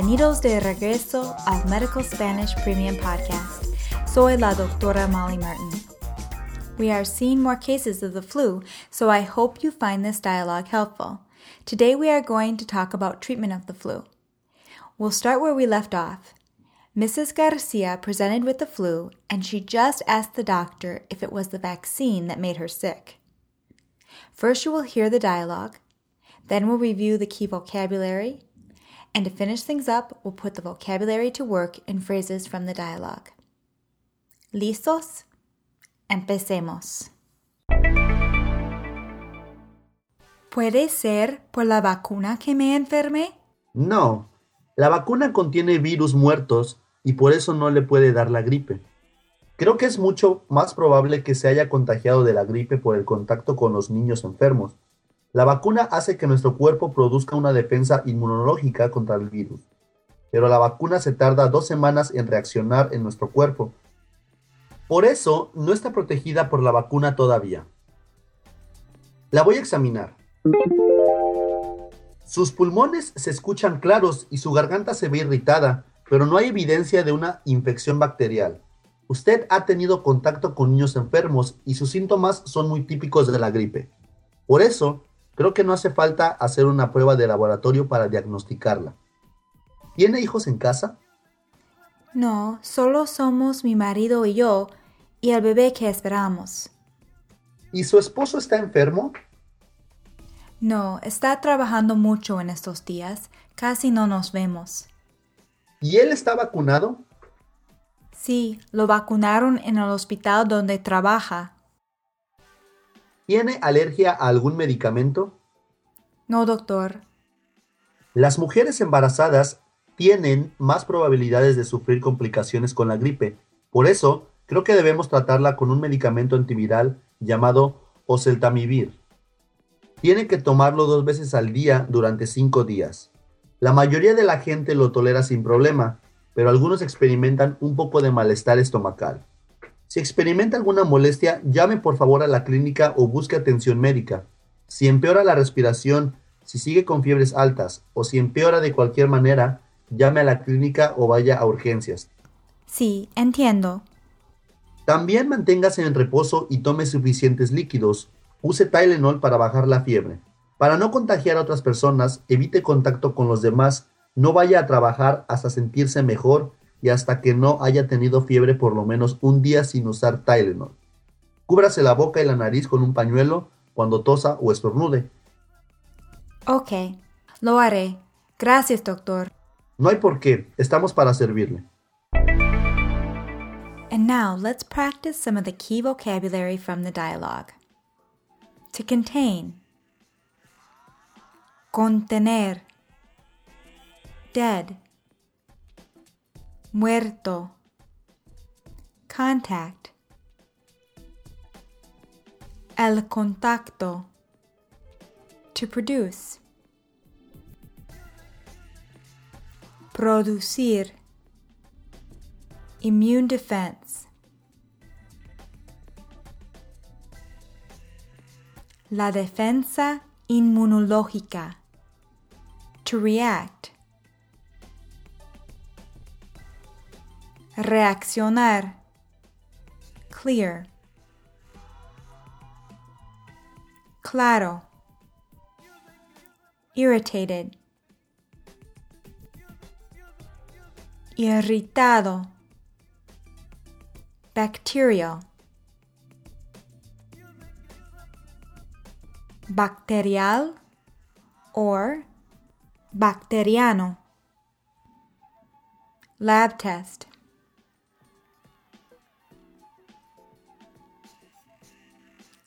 Bienvenidos de regreso al Medical Spanish Premium Podcast. Soy la doctora Molly Martin. We are seeing more cases of the flu, so I hope you find this dialogue helpful. Today we are going to talk about treatment of the flu. We'll start where we left off. Mrs. Garcia presented with the flu, and she just asked the doctor if it was the vaccine that made her sick. First, you will hear the dialogue, then we'll review the key vocabulary, and to finish things up, we'll put the vocabulary to work in phrases from the dialogue. ¿Listos? Empecemos. ¿Puede ser por la vacuna que me enfermé? No, la vacuna contiene virus muertos y por eso no le puede dar la gripe. Creo que es mucho más probable que se haya contagiado de la gripe por el contacto con los niños enfermos. La vacuna hace que nuestro cuerpo produzca una defensa inmunológica contra el virus, pero la vacuna se tarda dos semanas en reaccionar en nuestro cuerpo. Por eso no está protegida por la vacuna todavía. La voy a examinar. Sus pulmones se escuchan claros y su garganta se ve irritada, pero no hay evidencia de una infección bacterial. Usted ha tenido contacto con niños enfermos y sus síntomas son muy típicos de la gripe. Por eso, creo que no hace falta hacer una prueba de laboratorio para diagnosticarla. ¿Tiene hijos en casa? No, solo somos mi marido y yo y el bebé que esperamos. ¿Y su esposo está enfermo? No, está trabajando mucho en estos días. Casi no nos vemos. ¿Y él está vacunado? Sí, lo vacunaron en el hospital donde trabaja. ¿Tiene alergia a algún medicamento? No, doctor. Las mujeres embarazadas tienen más probabilidades de sufrir complicaciones con la gripe. Por eso, creo que debemos tratarla con un medicamento antiviral llamado oseltamivir. Tiene que tomarlo dos veces al día durante cinco días. La mayoría de la gente lo tolera sin problema, pero algunos experimentan un poco de malestar estomacal. Si experimenta alguna molestia, llame por favor a la clínica o busque atención médica. Si empeora la respiración, si sigue con fiebres altas o si empeora de cualquier manera, llame a la clínica o vaya a urgencias. Sí, entiendo. También manténgase en reposo y tome suficientes líquidos. Use Tylenol para bajar la fiebre. Para no contagiar a otras personas, evite contacto con los demás, no vaya a trabajar hasta sentirse mejor y hasta que no haya tenido fiebre por lo menos un día sin usar Tylenol. Cúbrase la boca y la nariz con un pañuelo cuando tosa o estornude. Ok, lo haré. Gracias, doctor. No hay por qué, estamos para servirle. And now let's practice some of the key vocabulary from the dialogue. To contain. Contener. Dead. Muerto. Contact. El contacto. To produce. Producir. Immune defense. La defensa inmunológica. To react. Reaccionar. Clear. Claro. Irritated. Irritado. Bacterial. Bacterial or bacteriano. Lab test.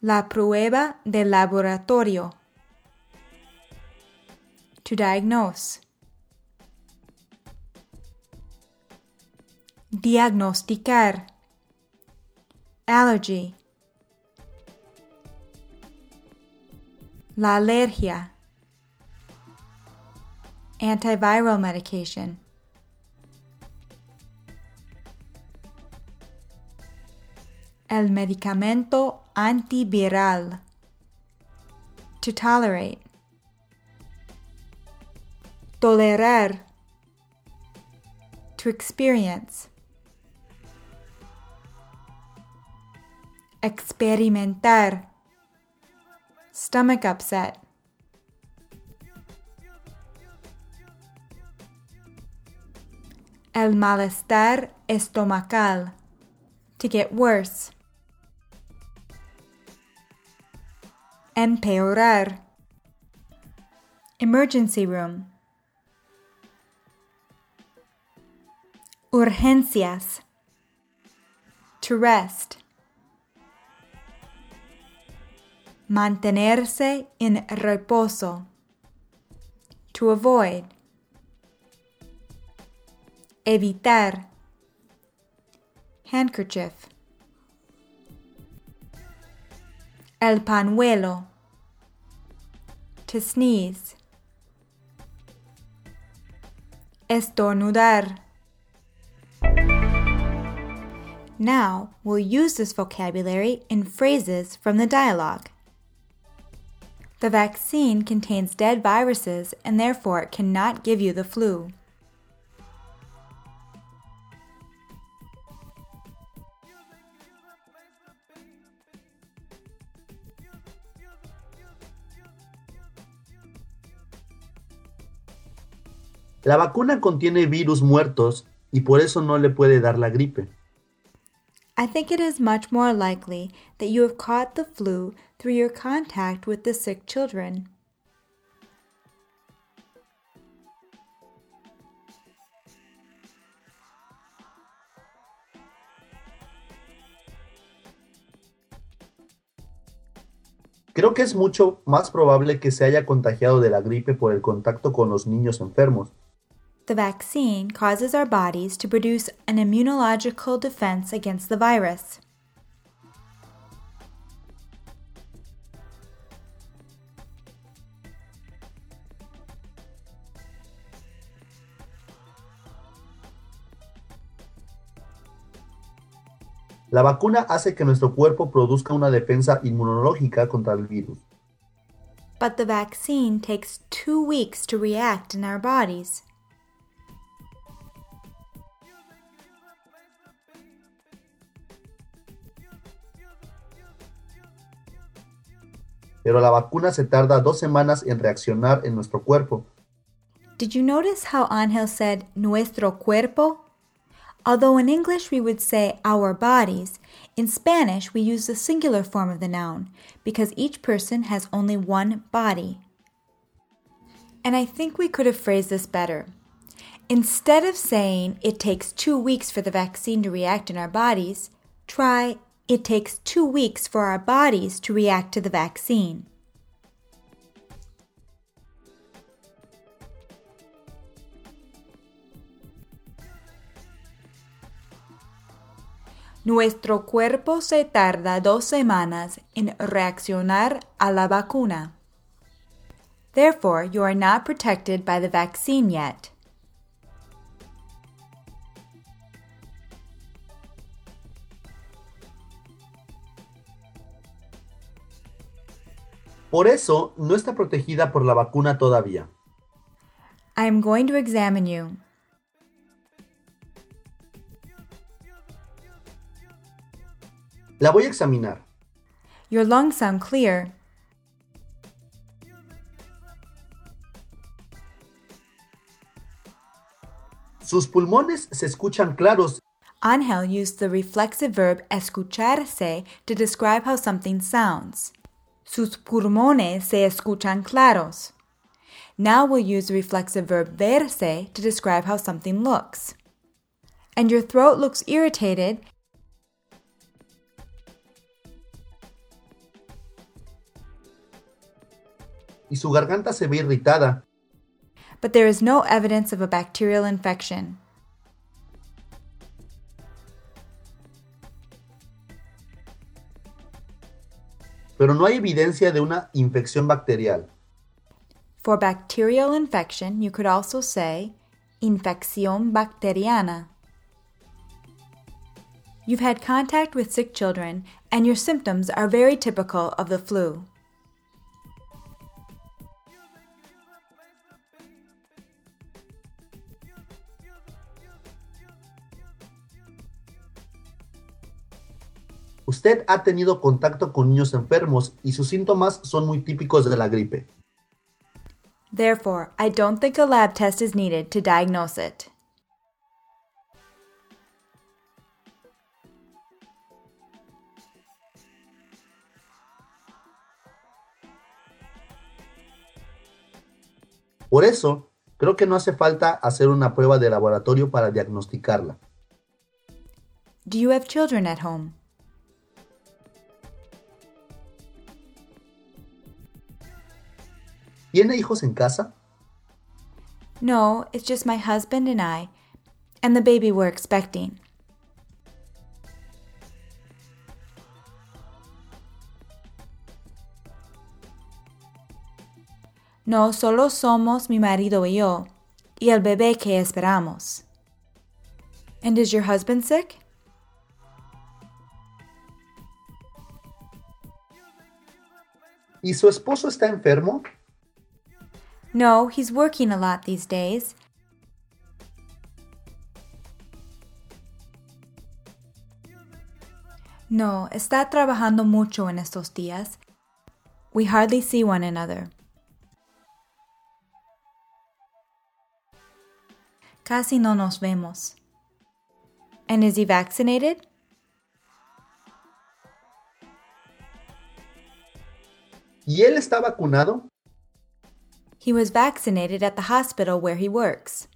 La prueba de laboratorio. To diagnose. Diagnosticar. Allergy. La alergia. Antiviral medication. El medicamento antiviral. To tolerate. Tolerar. to experience. Experimentar. Stomach upset. El malestar estomacal. To get worse. Empeorar. Emergency room. Urgencias. To rest. Mantenerse en reposo. To avoid. Evitar. Handkerchief. El pañuelo. To sneeze. Estornudar. Now we'll use this vocabulary in phrases from the dialogue. The vaccine contains dead viruses and therefore it cannot give you the flu. La vacuna contiene virus muertos y por eso no le puede dar la gripe. I think it is much more likely that you have caught the flu through your contact with the sick children. Creo que es mucho más probable que se haya contagiado de la gripe por el contacto con los niños enfermos. The vaccine causes our bodies to produce an immunological defense against the virus. La vacuna hace que nuestro cuerpo produzca una defensa inmunológica contra el virus. But the vaccine takes two weeks to react in our bodies. Pero la vacuna se tarda dos semanas en reaccionar en nuestro cuerpo. Did you notice how Angel said nuestro cuerpo? Although in English we would say our bodies, in Spanish we use the singular form of the noun because each person has only one body. And I think we could have phrased this better. Instead of saying it takes two weeks for the vaccine to react in our bodies, try it takes two weeks for our bodies to react to the vaccine. Nuestro cuerpo se tarda dos semanas en reaccionar a la vacuna. Therefore, you are not protected by the vaccine yet. Por eso no está protegida por la vacuna todavía. I am going to examine you. La voy a examinar. Your lungs sound clear. Sus pulmones se escuchan claros. Angel used the reflexive verb escucharse to describe how something sounds. Sus pulmones se escuchan claros. Now we'll use the reflexive verb verse to describe how something looks. And your throat looks irritated y su garganta se ve irritada. but there is no evidence of a bacterial infection. Pero no hay evidencia de una infección bacterial. For bacterial infection, you could also say infección bacteriana. You've had contact with sick children, and your symptoms are very typical of the flu. Usted ha tenido contacto con niños enfermos y sus síntomas son muy típicos de la gripe. Therefore, I don't think a lab test is needed to diagnose it. Por eso, creo que no hace falta hacer una prueba de laboratorio para diagnosticarla. Do you have children at home? ¿Tiene hijos en casa? No, it's just my husband and I, and the baby we're expecting. No, solo somos mi marido y yo, y el bebé que esperamos. And is your husband sick? ¿Y su esposo está enfermo? No, he's working a lot these days. No, está trabajando mucho en estos días. We hardly see one another. Casi no nos vemos. And is he vaccinated? ¿Y él está vacunado? He was vaccinated at the hospital where he works.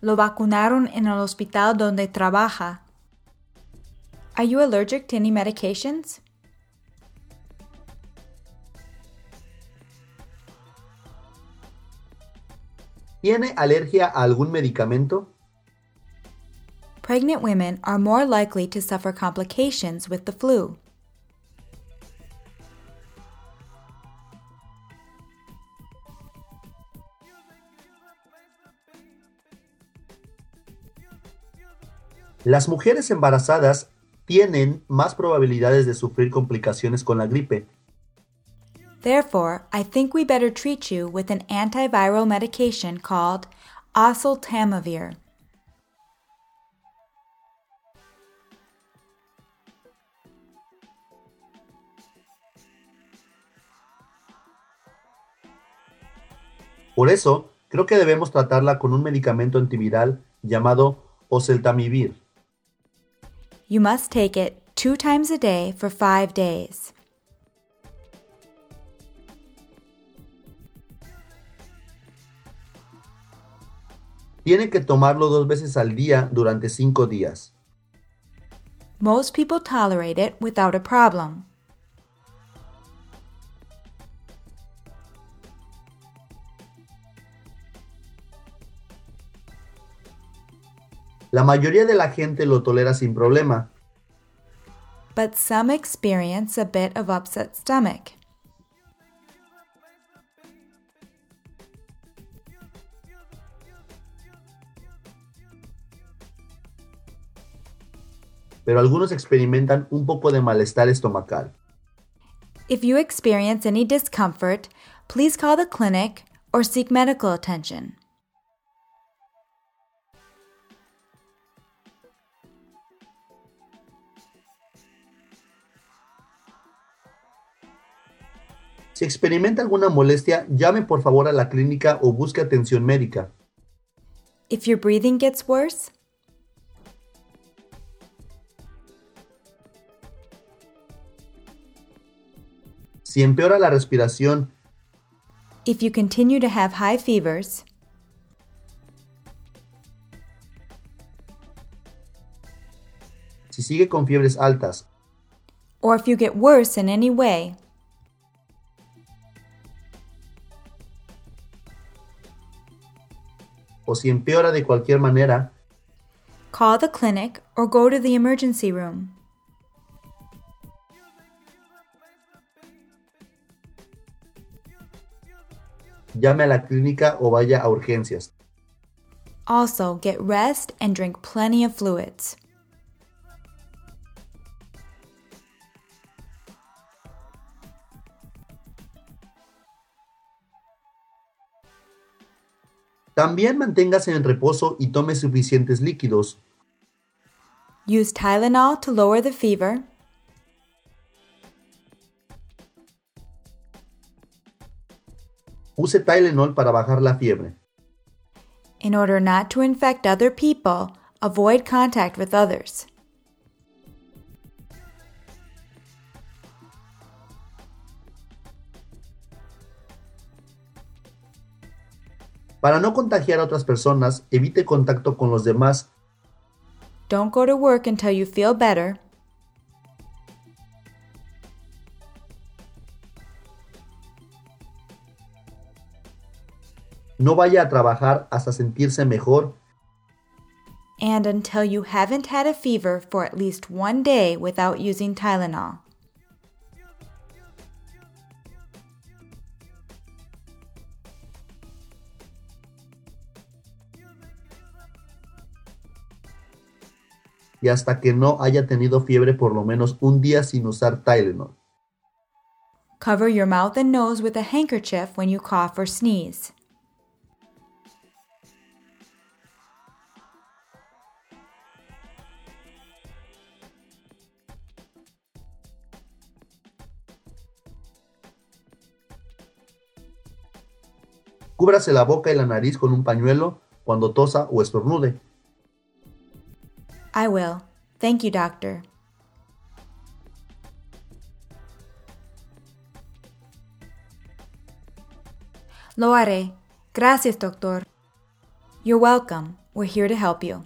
Lo vacunaron en el hospital donde trabaja. Are you allergic to any medications? ¿Tiene alergia a algún medicamento? Pregnant women are more likely to suffer complications with the flu. Las mujeres embarazadas tienen más probabilidades de sufrir complicaciones con la gripe. Therefore, I think we better treat you with an antiviral medication called oseltamivir. Por eso, creo que debemos tratarla con un medicamento antiviral llamado oseltamivir. You must take it two times a day for five days. Tiene que tomarlo dos veces al día durante cinco días. Most people tolerate it without a problem. La mayoría de la gente lo tolera sin problema, But some experience a bit of upset stomach. pero algunos experimentan un poco de malestar estomacal. If you experience any discomfort, please call the clinic or seek medical attention. Si experimenta alguna molestia, llame por favor a la clínica o busque atención médica. If your breathing gets worse, Si empeora la respiración, if you continue to have high fevers, si sigue con fiebres altas, or if you get worse in any way, o si empeora de cualquier manera, call the clinic or go to the emergency room. llame a la clínica o vaya a urgencias. Also, get rest and drink plenty of fluids. También manténgase en reposo y tome suficientes líquidos. Use Tylenol to lower the fever. Use Tylenol para bajar la fiebre. In order not to infect other people, avoid contact with others. Para no contagiar a otras personas, evite contacto con los demás. Don't go to work until you feel better. No vaya a trabajar hasta sentirse mejor. And until you haven't had a fever for at least one day without using Tylenol. Y hasta que no haya tenido fiebre por lo menos un día sin usar Tylenol. Cover your mouth and nose with a handkerchief when you cough or sneeze. Cúbrase la boca y la nariz con un pañuelo cuando tosa o estornude. I will. Thank you, doctor. Lo haré. Gracias, doctor. You're welcome. We're here to help you.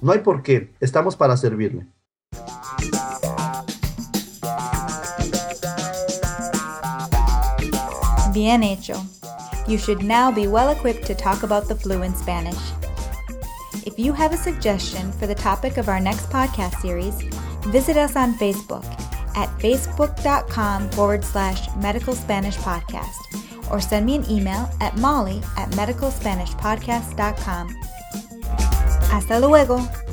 No hay por qué. Estamos para servirle. Bien hecho. You should now be well equipped to talk about the flu in Spanish. If you have a suggestion for the topic of our next podcast series, visit us on Facebook at facebook.com forward slash medical Spanish podcast or send me an email at molly at medicalspanishpodcast.com. Hasta luego!